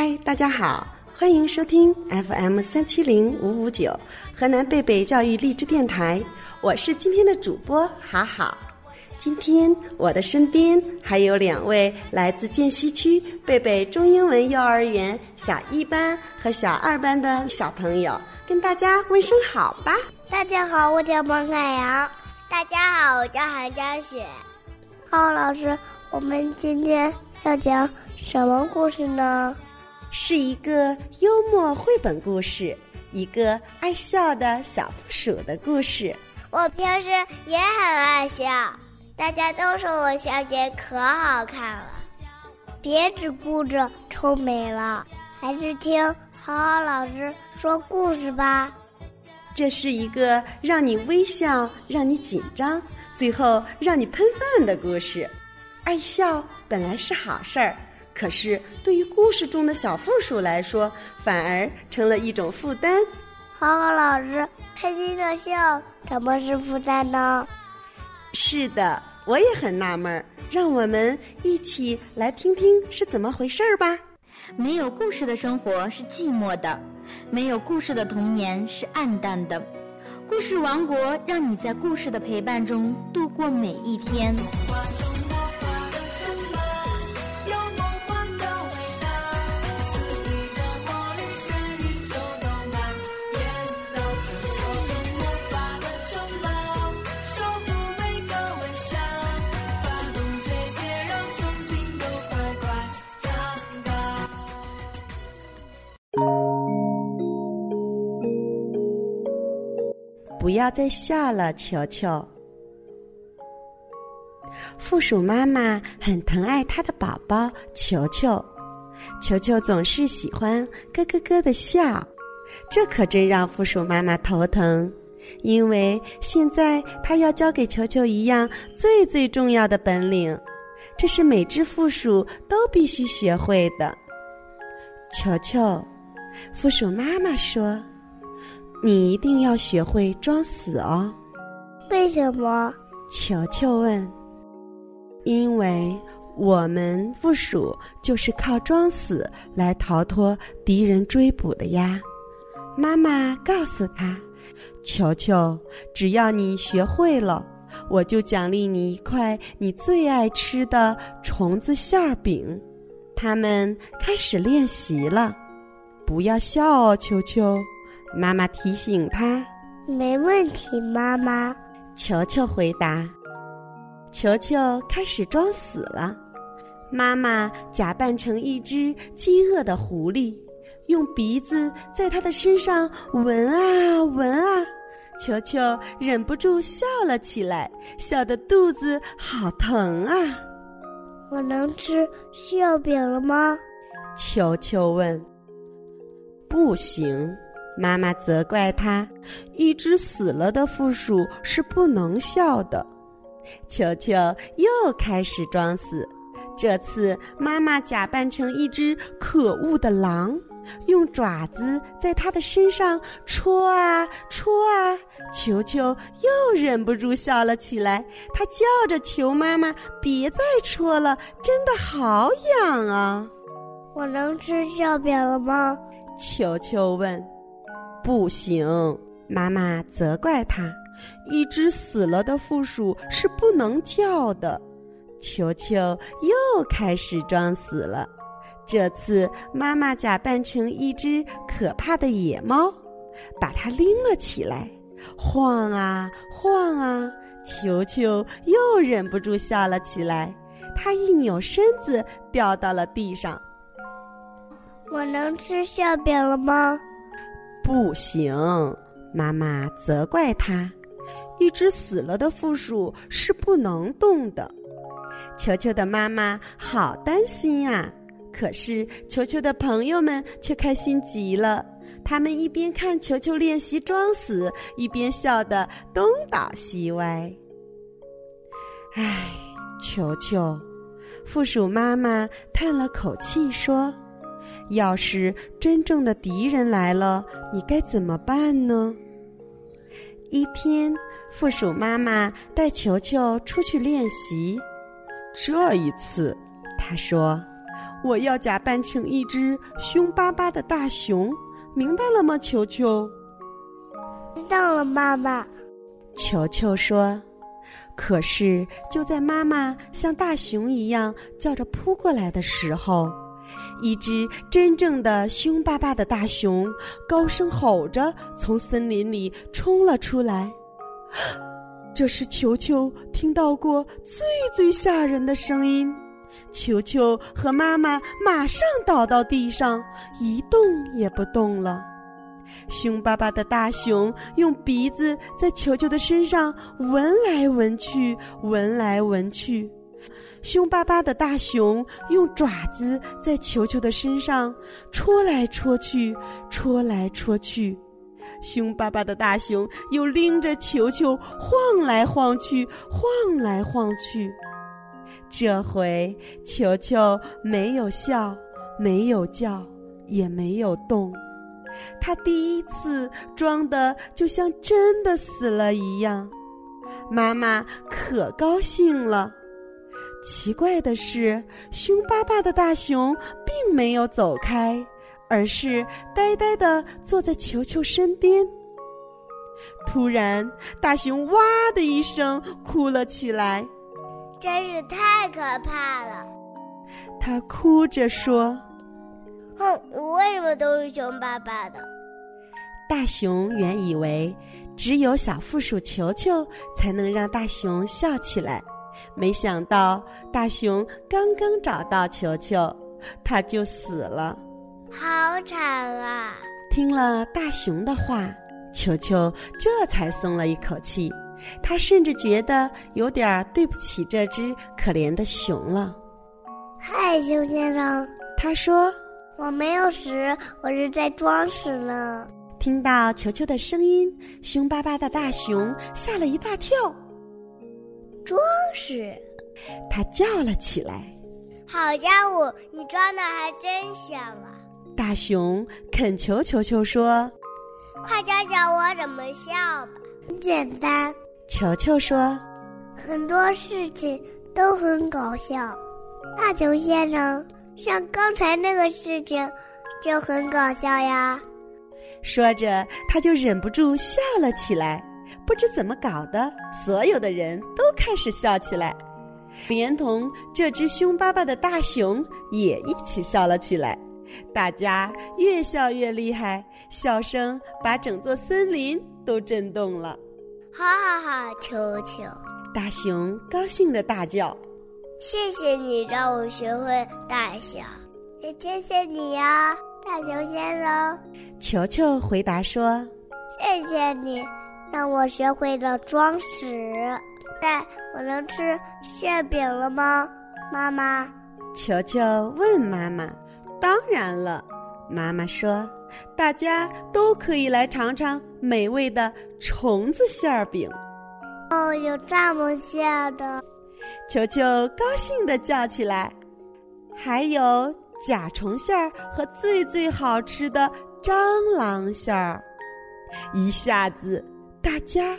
嗨，大家好，欢迎收听 FM 三七零五五九河南贝贝教育励志电台，我是今天的主播好好。今天我的身边还有两位来自涧西区贝贝中英文幼儿园小一班和小二班的小朋友，跟大家问声好吧。大家好，我叫孟海洋。大家好，我叫韩佳雪。浩老师，我们今天要讲什么故事呢？是一个幽默绘本故事，一个爱笑的小负鼠的故事。我平时也很爱笑。大家都说我笑起来可好看了，别只顾着臭美了，还是听好好老师说故事吧。这是一个让你微笑、让你紧张，最后让你喷饭的故事。爱笑本来是好事儿，可是对于故事中的小负鼠来说，反而成了一种负担。好好老师，开心的笑怎么是负担呢？是的，我也很纳闷儿，让我们一起来听听是怎么回事儿吧。没有故事的生活是寂寞的，没有故事的童年是暗淡的。故事王国让你在故事的陪伴中度过每一天。不要再笑了，球球。负鼠妈妈很疼爱它的宝宝球球，球球总是喜欢咯咯咯的笑，这可真让负鼠妈妈头疼。因为现在它要教给球球一样最最重要的本领，这是每只负鼠都必须学会的。球球，负鼠妈妈说。你一定要学会装死哦。为什么？球球问。因为我们附属就是靠装死来逃脱敌人追捕的呀。妈妈告诉他：“球球，只要你学会了，我就奖励你一块你最爱吃的虫子馅儿饼。”他们开始练习了。不要笑哦，球球。妈妈提醒他：“没问题，妈妈。”球球回答。球球开始装死了。妈妈假扮成一只饥饿的狐狸，用鼻子在他的身上闻啊闻啊。球球忍不住笑了起来，笑得肚子好疼啊！我能吃馅饼了吗？球球问。不行。妈妈责怪他：“一只死了的负鼠是不能笑的。”球球又开始装死，这次妈妈假扮成一只可恶的狼，用爪子在他的身上戳啊戳啊。球球又忍不住笑了起来，他叫着求妈妈别再戳了，真的好痒啊！我能吃馅饼了吗？球球问。不行，妈妈责怪他。一只死了的负鼠是不能叫的。球球又开始装死了。这次妈妈假扮成一只可怕的野猫，把它拎了起来，晃啊晃啊。球球又忍不住笑了起来。他一扭身子，掉到了地上。我能吃馅饼了吗？不行，妈妈责怪他。一只死了的负鼠是不能动的。球球的妈妈好担心啊！可是球球的朋友们却开心极了。他们一边看球球练习装死，一边笑得东倒西歪。唉，球球，负鼠妈妈叹了口气说。要是真正的敌人来了，你该怎么办呢？一天，负鼠妈妈带球球出去练习。这一次，她说：“我要假扮成一只凶巴巴的大熊，明白了吗，球球？知道了，妈妈。球球说。可是就在妈妈像大熊一样叫着扑过来的时候，一只真正的凶巴巴的大熊高声吼着从森林里冲了出来。这是球球听到过最最吓人的声音。球球和妈妈马上倒到地上，一动也不动了。凶巴巴的大熊用鼻子在球球的身上闻来闻去，闻来闻去。凶巴巴的大熊用爪子在球球的身上戳来戳去，戳来戳去。凶巴巴的大熊又拎着球球晃来晃去，晃来晃去。这回球球没有笑，没有叫，也没有动。他第一次装的就像真的死了一样，妈妈可高兴了。奇怪的是，凶巴巴的大熊并没有走开，而是呆呆的坐在球球身边。突然，大熊哇的一声哭了起来，真是太可怕了。他哭着说。哼，我为什么都是凶巴巴的？大熊原以为只有小负鼠球球才能让大熊笑起来，没想到大熊刚刚找到球球，它就死了。好惨啊！听了大熊的话，球球这才松了一口气。他甚至觉得有点对不起这只可怜的熊了。嗨，熊先生，他说。我没有死，我是在装死呢。听到球球的声音，凶巴巴的大熊吓了一大跳。装饰，他叫了起来：“好家伙，你装的还真像啊！”大熊恳求球球说：“快教教我怎么笑吧。”很简单，球球说：“很多事情都很搞笑。”大熊先生。像刚才那个事情，就很搞笑呀。说着，他就忍不住笑了起来。不知怎么搞的，所有的人都开始笑起来，连同这只凶巴巴的大熊也一起笑了起来。大家越笑越厉害，笑声把整座森林都震动了。哈哈哈！球球，大熊高兴的大叫。谢谢你让我学会大笑，也谢谢你呀，大熊先生。球球回答说：“谢谢你让我学会了装死。但我能吃馅饼了吗，妈妈？”球球问妈妈：“当然了。”妈妈说：“大家都可以来尝尝美味的虫子馅饼。”哦，有这么馅的。球球高兴地叫起来：“还有甲虫馅儿和最最好吃的蟑螂馅儿！”一下子，大家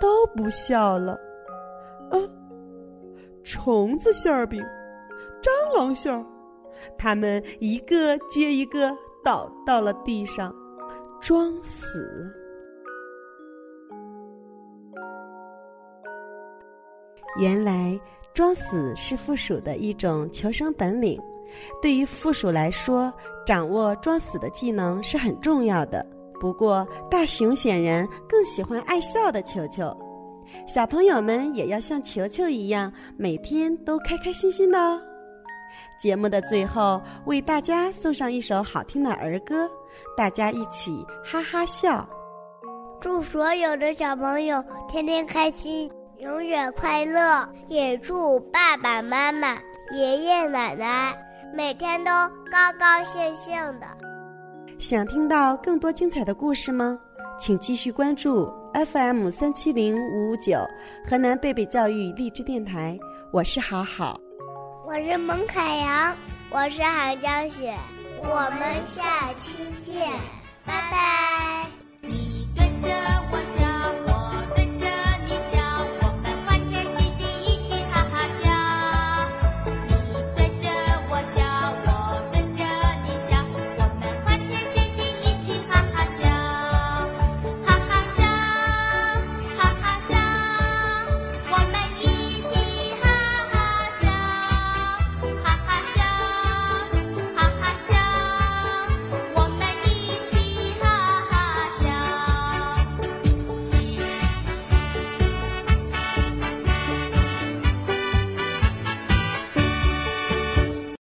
都不笑了。呃，虫子馅儿饼、蟑螂馅儿，他们一个接一个倒到了地上，装死。原来装死是负鼠的一种求生本领。对于负鼠来说，掌握装死的技能是很重要的。不过，大熊显然更喜欢爱笑的球球。小朋友们也要像球球一样，每天都开开心心的哦。节目的最后，为大家送上一首好听的儿歌，大家一起哈哈笑。祝所有的小朋友天天开心。永远快乐，也祝爸爸妈妈、爷爷奶奶每天都高高兴兴的。想听到更多精彩的故事吗？请继续关注 FM 三七零五五九河南贝贝教育励志电台。我是好好，我是蒙凯阳，我是韩江雪，我们下期见，拜拜。